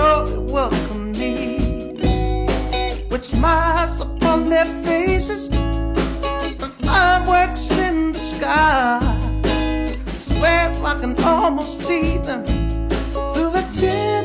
sure welcome me with smiles upon their faces and fireworks in the sky. I swear I can almost see them through the tears.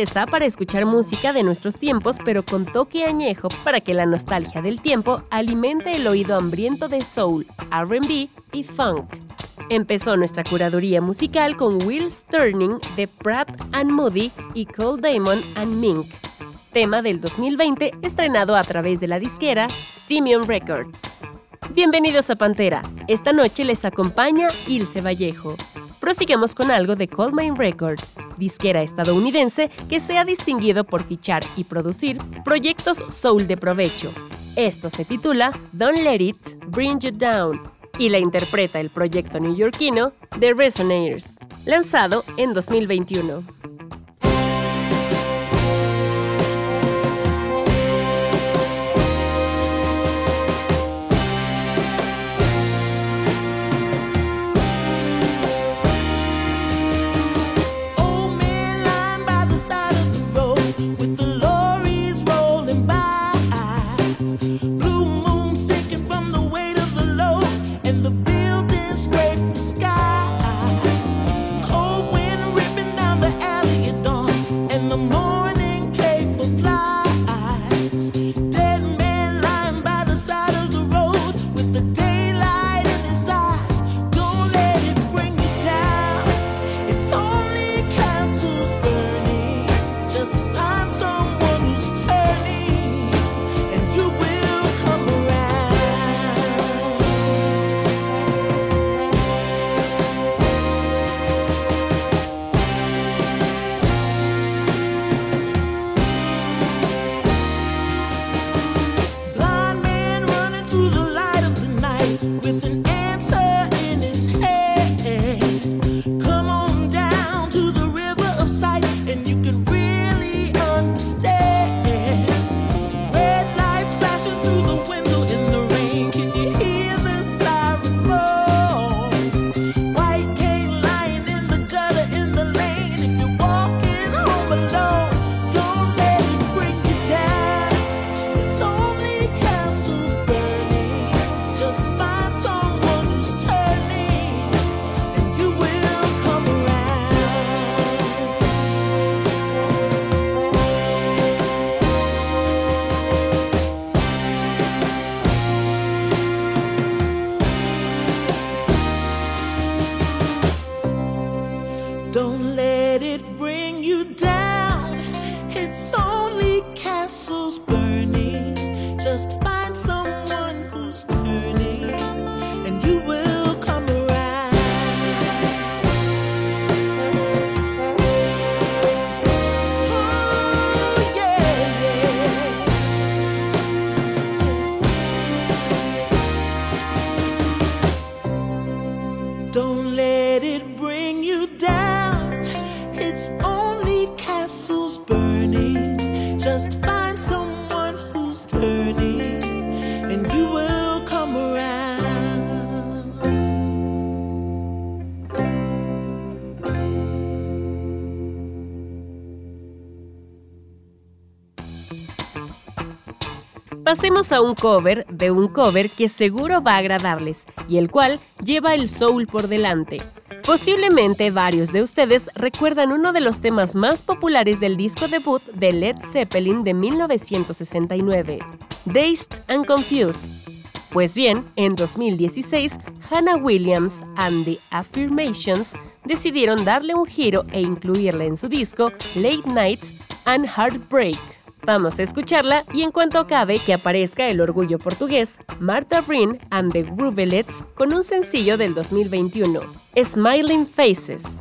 Está para escuchar música de nuestros tiempos, pero con toque añejo para que la nostalgia del tiempo alimente el oído hambriento de soul, RB y funk. Empezó nuestra curaduría musical con Wheels Turning de Pratt and Moody y Cole Damon and Mink, tema del 2020 estrenado a través de la disquera Stimion Records. Bienvenidos a Pantera. Esta noche les acompaña Ilse Vallejo. Prosigamos con algo de Coldmine Records, disquera estadounidense que se ha distinguido por fichar y producir proyectos soul de provecho. Esto se titula Don't Let It Bring You Down y la interpreta el proyecto neoyorquino The Resonators, lanzado en 2021. Pasemos a un cover de un cover que seguro va a agradarles y el cual lleva el soul por delante. Posiblemente varios de ustedes recuerdan uno de los temas más populares del disco debut de Led Zeppelin de 1969, Dazed and Confused. Pues bien, en 2016, Hannah Williams and the Affirmations decidieron darle un giro e incluirla en su disco Late Nights and Heartbreak. Vamos a escucharla y en cuanto acabe que aparezca el orgullo portugués, Martha Brin and the Groovelets con un sencillo del 2021, Smiling Faces.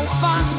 how fun.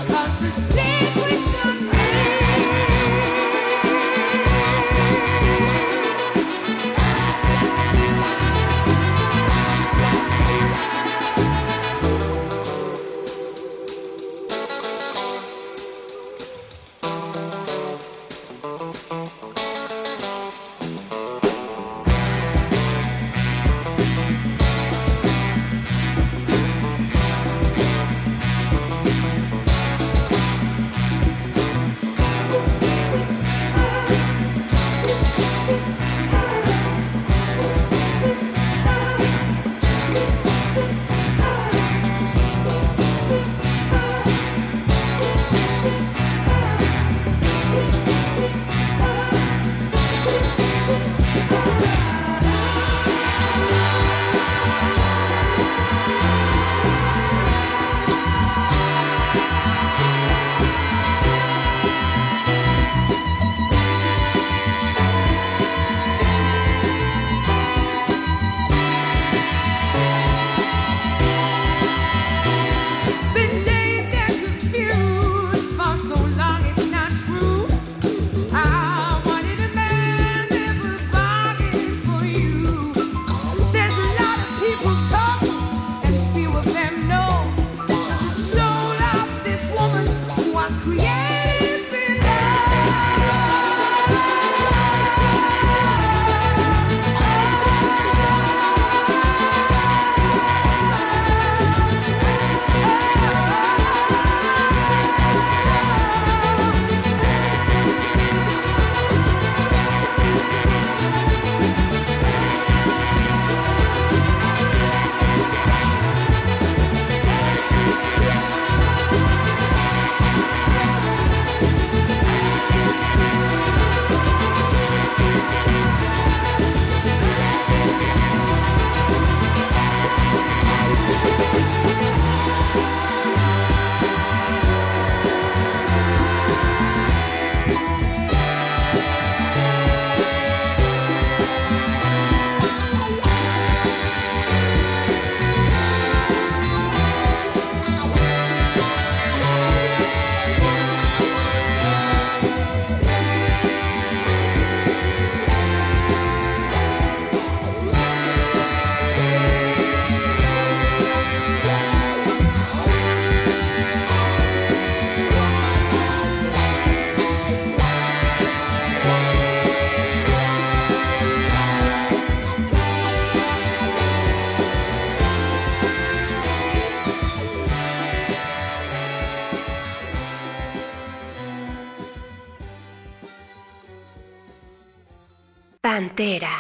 Walk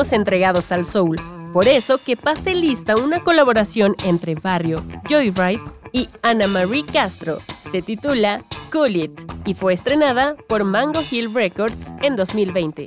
Entregados al soul. Por eso que pase lista una colaboración entre Barrio, Joyride y Ana Marie Castro. Se titula Cool It y fue estrenada por Mango Hill Records en 2020.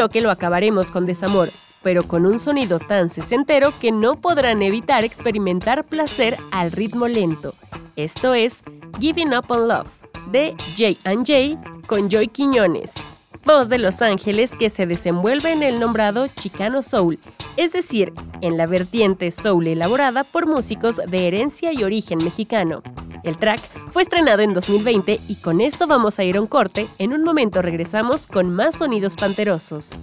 Bloque lo acabaremos con Desamor, pero con un sonido tan sesentero que no podrán evitar experimentar placer al ritmo lento. Esto es Giving Up on Love, de J&J con Joy Quiñones voz de Los Ángeles que se desenvuelve en el nombrado Chicano Soul, es decir, en la vertiente soul elaborada por músicos de herencia y origen mexicano. El track fue estrenado en 2020 y con esto vamos a ir a un corte, en un momento regresamos con más sonidos panterosos.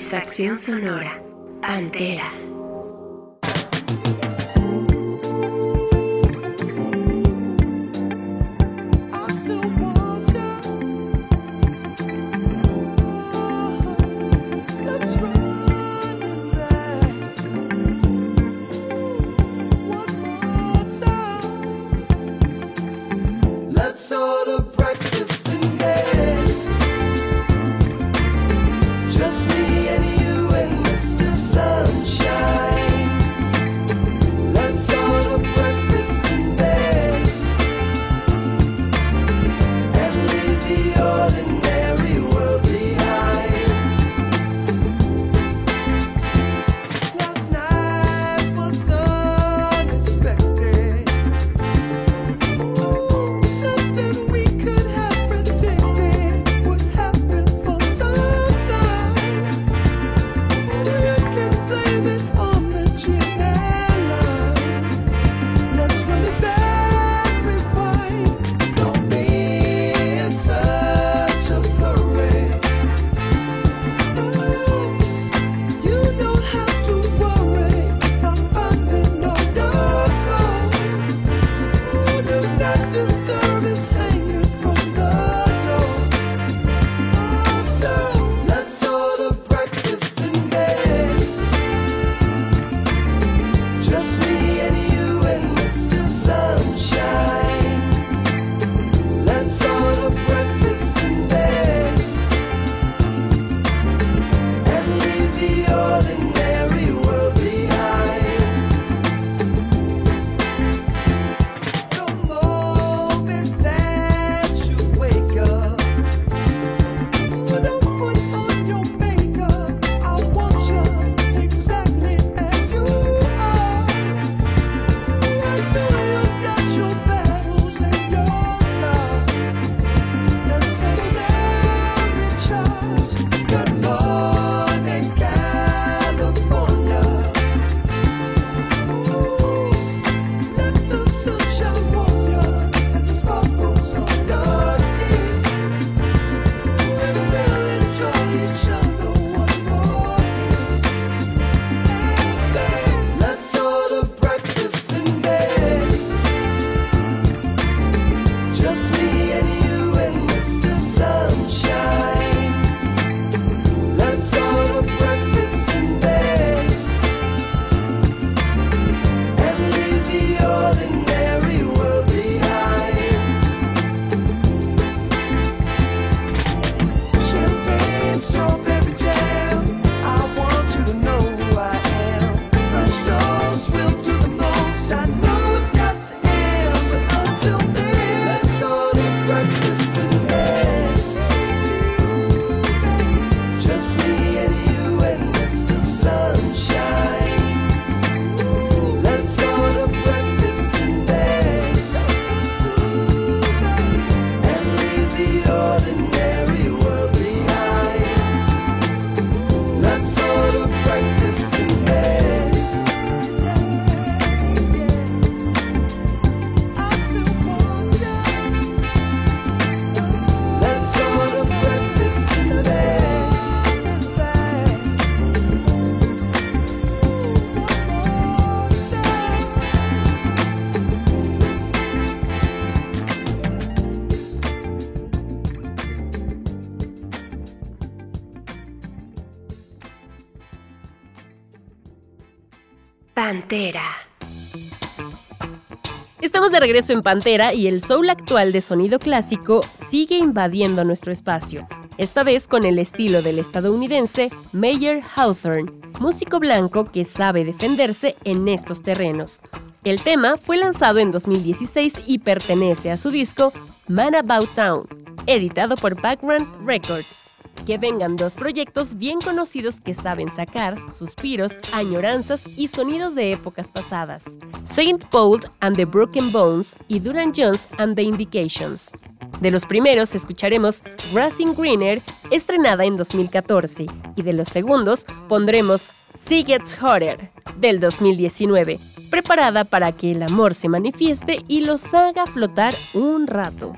Satisfacción sonora. Pantera. Regreso en Pantera y el soul actual de sonido clásico sigue invadiendo nuestro espacio, esta vez con el estilo del estadounidense Mayer Hawthorne, músico blanco que sabe defenderse en estos terrenos. El tema fue lanzado en 2016 y pertenece a su disco Man About Town, editado por Background Records. Que vengan dos proyectos bien conocidos que saben sacar suspiros, añoranzas y sonidos de épocas pasadas. Saint Paul and the Broken Bones y Duran Jones and the Indications. De los primeros escucharemos Grassing Greener, estrenada en 2014, y de los segundos pondremos See Gets Hotter, del 2019, preparada para que el amor se manifieste y los haga flotar un rato.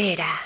Pantera.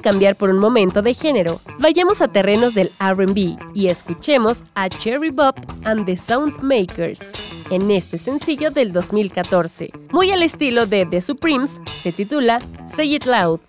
Cambiar por un momento de género. Vayamos a terrenos del RB y escuchemos a Cherry Bob and the Soundmakers en este sencillo del 2014. Muy al estilo de The Supremes, se titula Say It Loud.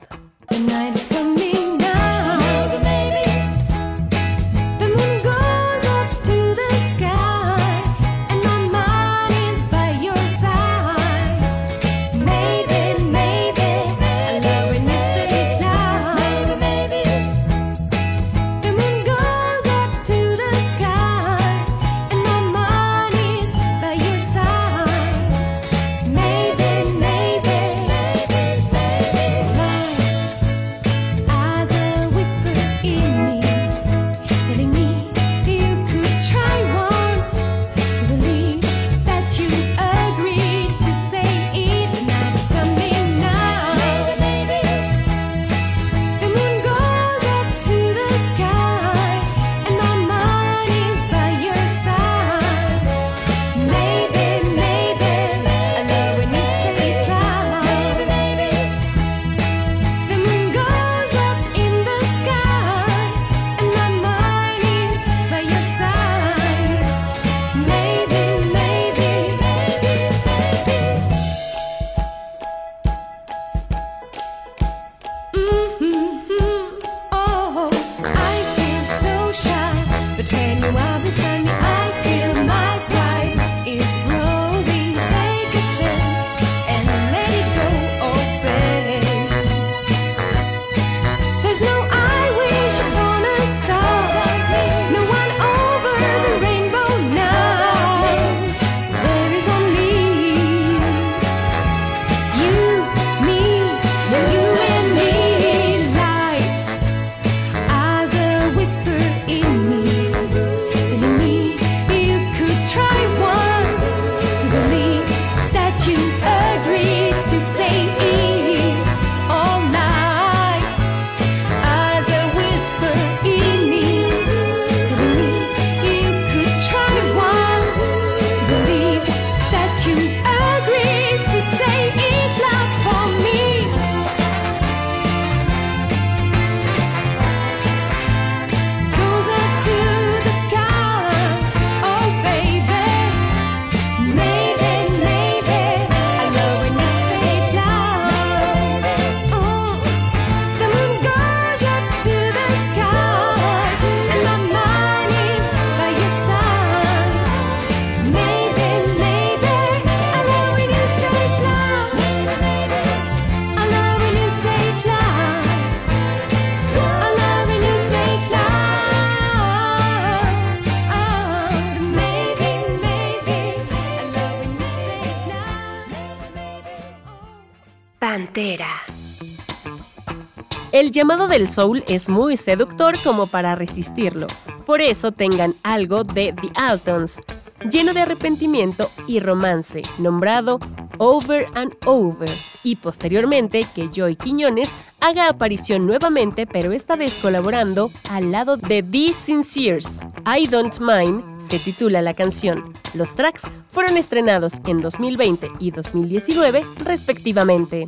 El llamado del soul es muy seductor como para resistirlo. Por eso tengan algo de The Altons, lleno de arrepentimiento y romance, nombrado Over and Over, y posteriormente que Joy Quiñones haga aparición nuevamente, pero esta vez colaborando al lado de The Sinceres. I Don't Mind se titula la canción. Los tracks fueron estrenados en 2020 y 2019 respectivamente.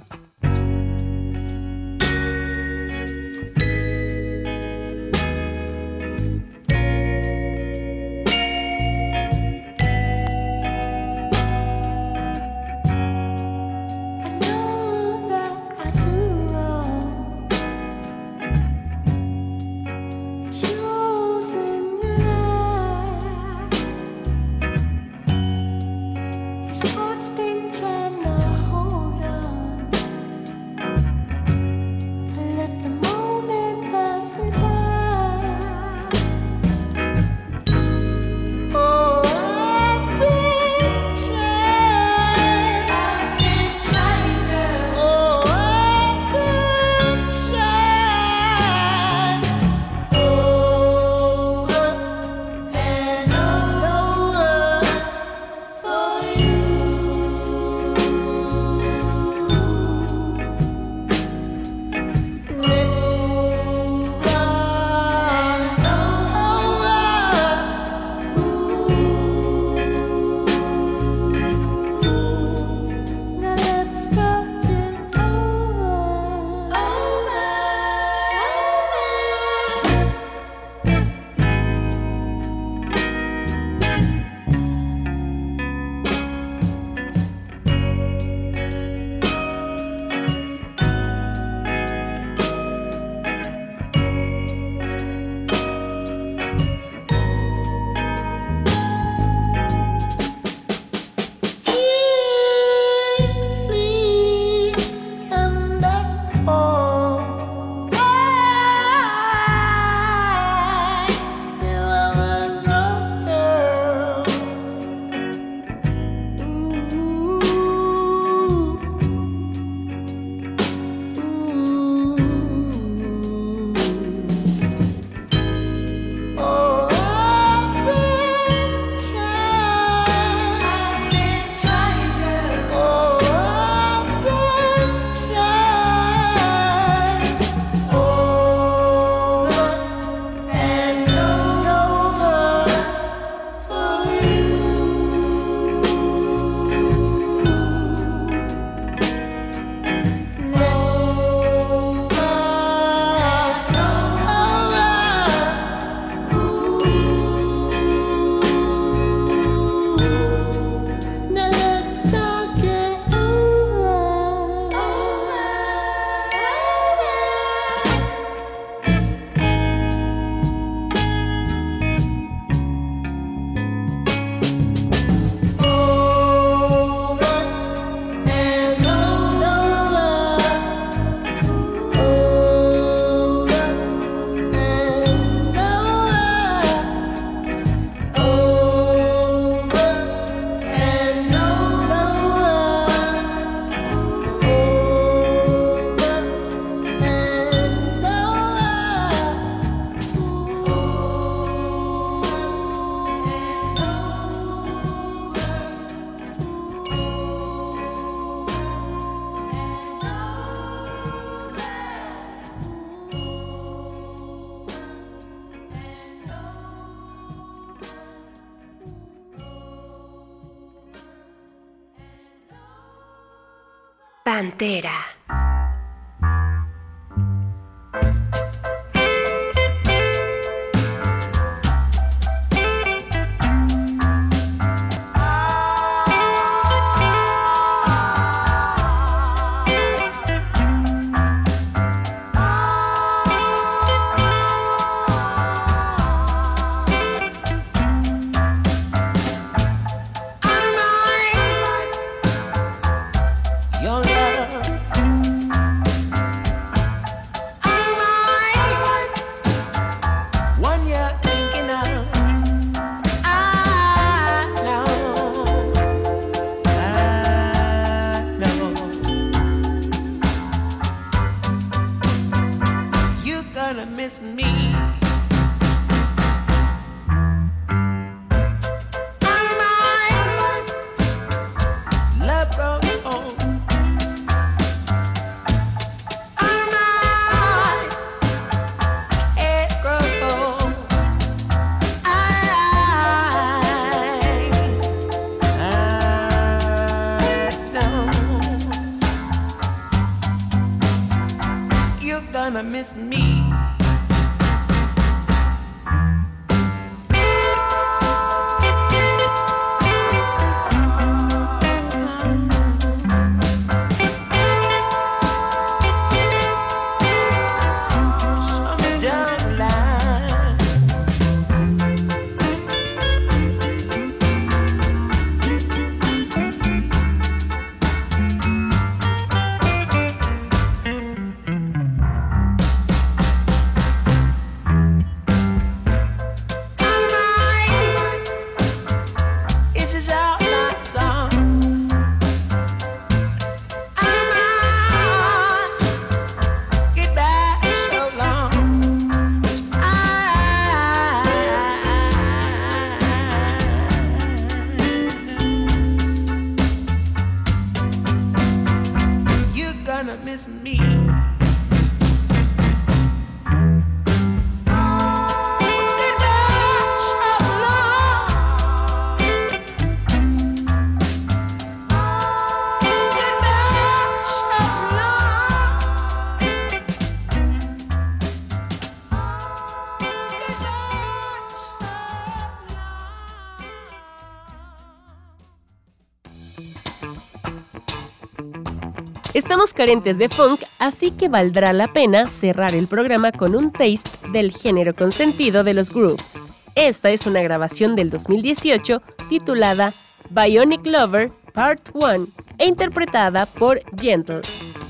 Carentes de funk, así que valdrá la pena cerrar el programa con un taste del género consentido de los grooves. Esta es una grabación del 2018 titulada Bionic Lover Part 1 e interpretada por Gentle.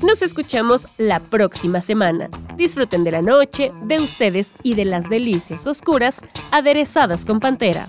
Nos escuchamos la próxima semana. Disfruten de la noche, de ustedes y de las delicias oscuras aderezadas con Pantera.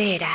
Pantera.